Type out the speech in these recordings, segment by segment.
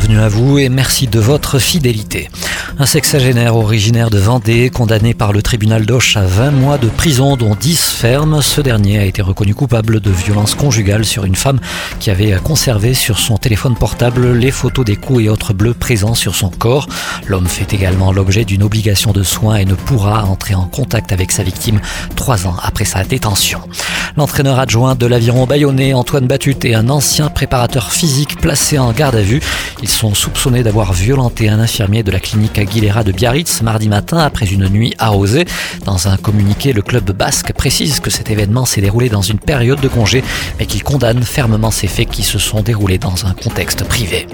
Bienvenue à vous et merci de votre fidélité. Un sexagénaire originaire de Vendée, condamné par le tribunal d'Auch à 20 mois de prison, dont 10 fermes. Ce dernier a été reconnu coupable de violence conjugale sur une femme qui avait conservé sur son téléphone portable les photos des coups et autres bleus présents sur son corps. L'homme fait également l'objet d'une obligation de soins et ne pourra entrer en contact avec sa victime trois ans après sa détention. L'entraîneur adjoint de l'aviron bayonnais, Antoine Batut, et un ancien préparateur physique placé en garde à vue. Ils sont soupçonnés d'avoir violenté un infirmier de la clinique Aguilera de Biarritz mardi matin après une nuit arrosée. Dans un communiqué, le club basque précise que cet événement s'est déroulé dans une période de congé, mais qu'il condamne fermement ces faits qui se sont déroulés dans un contexte privé.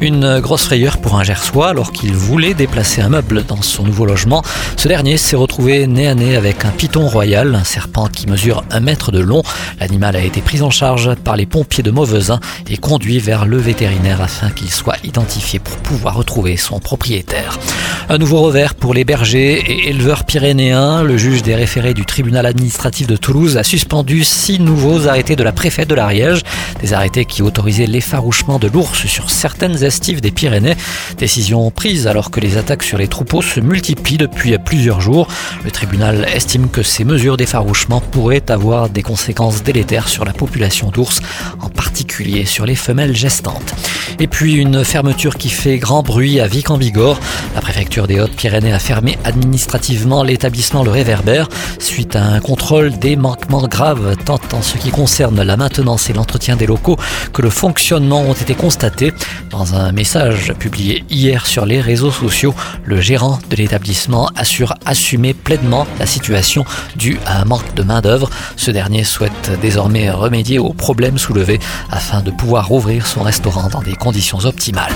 Une grosse frayeur pour un Gersois alors qu'il voulait déplacer un meuble dans son nouveau logement. Ce dernier s'est retrouvé nez à nez avec un python royal, un serpent qui mesure un mètre de long. L'animal a été pris en charge par les pompiers de Mauvesin et conduit vers le vétérinaire afin qu'il soit identifié pour pouvoir retrouver son propriétaire. Un nouveau revers pour les bergers et éleveurs pyrénéens. Le juge des référés du tribunal administratif de Toulouse a suspendu six nouveaux arrêtés de la préfète de l'Ariège. Des arrêtés qui autorisaient l'effarouchement de l'ours sur certaines estives des Pyrénées. Décision prise alors que les attaques sur les troupeaux se multiplient depuis plusieurs jours. Le tribunal estime que ces mesures d'effarouchement pourraient avoir des conséquences délétères sur la population d'ours, en particulier sur les femelles gestantes. Et puis une fermeture qui fait grand bruit à Vic en Bigorre. La préfecture des Hautes-Pyrénées a fermé administrativement l'établissement Le Réverbère suite à un contrôle des manquements graves tant en ce qui concerne la maintenance et l'entretien des locaux que le fonctionnement ont été constatés. Dans un message publié hier sur les réseaux sociaux, le gérant de l'établissement assure assumer pleinement la situation due à un manque de main-d'œuvre. Ce dernier souhaite désormais remédier aux problèmes soulevés afin de pouvoir ouvrir son restaurant dans des conditions optimales.